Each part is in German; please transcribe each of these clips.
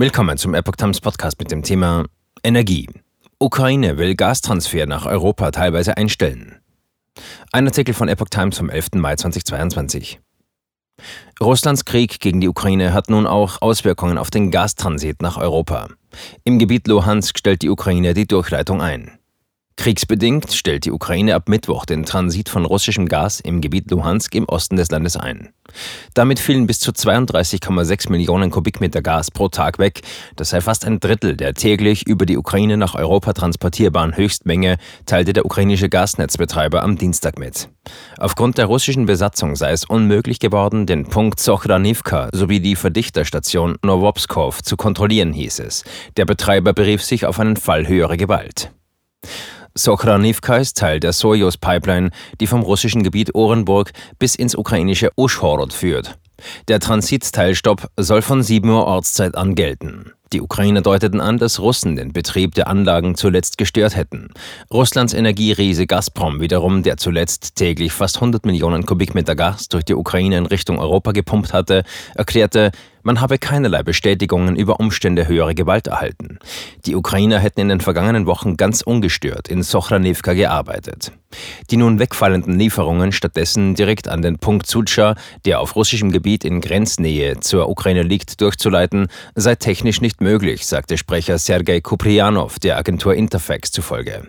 Willkommen zum Epoch Times Podcast mit dem Thema Energie. Ukraine will Gastransfer nach Europa teilweise einstellen. Ein Artikel von Epoch Times vom 11. Mai 2022. Russlands Krieg gegen die Ukraine hat nun auch Auswirkungen auf den Gastransit nach Europa. Im Gebiet Luhansk stellt die Ukraine die Durchleitung ein. Kriegsbedingt stellt die Ukraine ab Mittwoch den Transit von russischem Gas im Gebiet Luhansk im Osten des Landes ein. Damit fielen bis zu 32,6 Millionen Kubikmeter Gas pro Tag weg. Das sei fast ein Drittel der täglich über die Ukraine nach Europa transportierbaren Höchstmenge, teilte der ukrainische Gasnetzbetreiber am Dienstag mit. Aufgrund der russischen Besatzung sei es unmöglich geworden, den Punkt Sochranivka sowie die Verdichterstation Novopskov zu kontrollieren, hieß es. Der Betreiber berief sich auf einen Fall höherer Gewalt. Sochranivka ist Teil der Sojus-Pipeline, die vom russischen Gebiet Orenburg bis ins ukrainische Uschhorod führt. Der Transitteilstopp soll von 7 Uhr Ortszeit an gelten. Die Ukrainer deuteten an, dass Russen den Betrieb der Anlagen zuletzt gestört hätten. Russlands Energieriese Gazprom wiederum, der zuletzt täglich fast 100 Millionen Kubikmeter Gas durch die Ukraine in Richtung Europa gepumpt hatte, erklärte, man habe keinerlei Bestätigungen über Umstände höherer Gewalt erhalten. Die Ukrainer hätten in den vergangenen Wochen ganz ungestört in Sochranivka gearbeitet. Die nun wegfallenden Lieferungen stattdessen direkt an den Punkt Sucha, der auf russischem Gebiet in Grenznähe zur Ukraine liegt, durchzuleiten, sei technisch nicht möglich, sagte Sprecher Sergei Kuprianov der Agentur Interfax zufolge.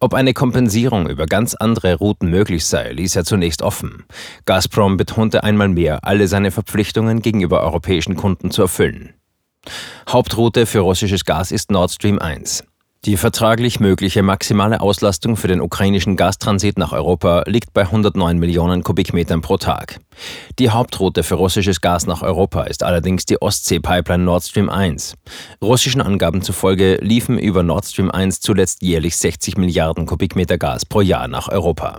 Ob eine Kompensierung über ganz andere Routen möglich sei, ließ er zunächst offen. Gazprom betonte einmal mehr, alle seine Verpflichtungen gegenüber europäischen Kunden zu erfüllen. Hauptroute für russisches Gas ist Nord Stream 1. Die vertraglich mögliche maximale Auslastung für den ukrainischen Gastransit nach Europa liegt bei 109 Millionen Kubikmetern pro Tag. Die Hauptroute für russisches Gas nach Europa ist allerdings die Ostsee-Pipeline Nord Stream 1. Russischen Angaben zufolge liefen über Nord Stream 1 zuletzt jährlich 60 Milliarden Kubikmeter Gas pro Jahr nach Europa.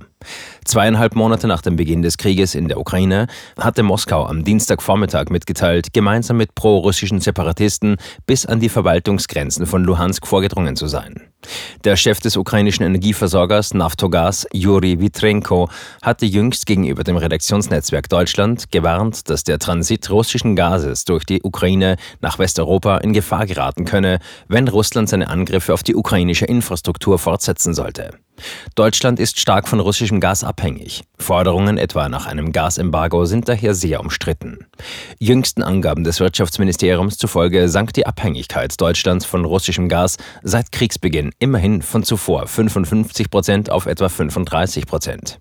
Zweieinhalb Monate nach dem Beginn des Krieges in der Ukraine hatte Moskau am Dienstagvormittag mitgeteilt, gemeinsam mit pro-russischen Separatisten bis an die Verwaltungsgrenzen von Luhansk vorgedrungen zu sein. Der Chef des ukrainischen Energieversorgers Naftogaz, Juri Vitrenko, hatte jüngst gegenüber dem Redaktionsnetzwerk Deutschland gewarnt, dass der Transit russischen Gases durch die Ukraine nach Westeuropa in Gefahr geraten könne, wenn Russland seine Angriffe auf die ukrainische Infrastruktur fortsetzen sollte. Deutschland ist stark von russischem Gas abhängig. Forderungen etwa nach einem Gasembargo sind daher sehr umstritten. Jüngsten Angaben des Wirtschaftsministeriums zufolge sank die Abhängigkeit Deutschlands von russischem Gas seit Kriegsbeginn immerhin von zuvor 55 Prozent auf etwa 35 Prozent.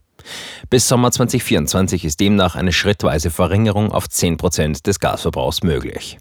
Bis Sommer 2024 ist demnach eine schrittweise Verringerung auf 10 Prozent des Gasverbrauchs möglich.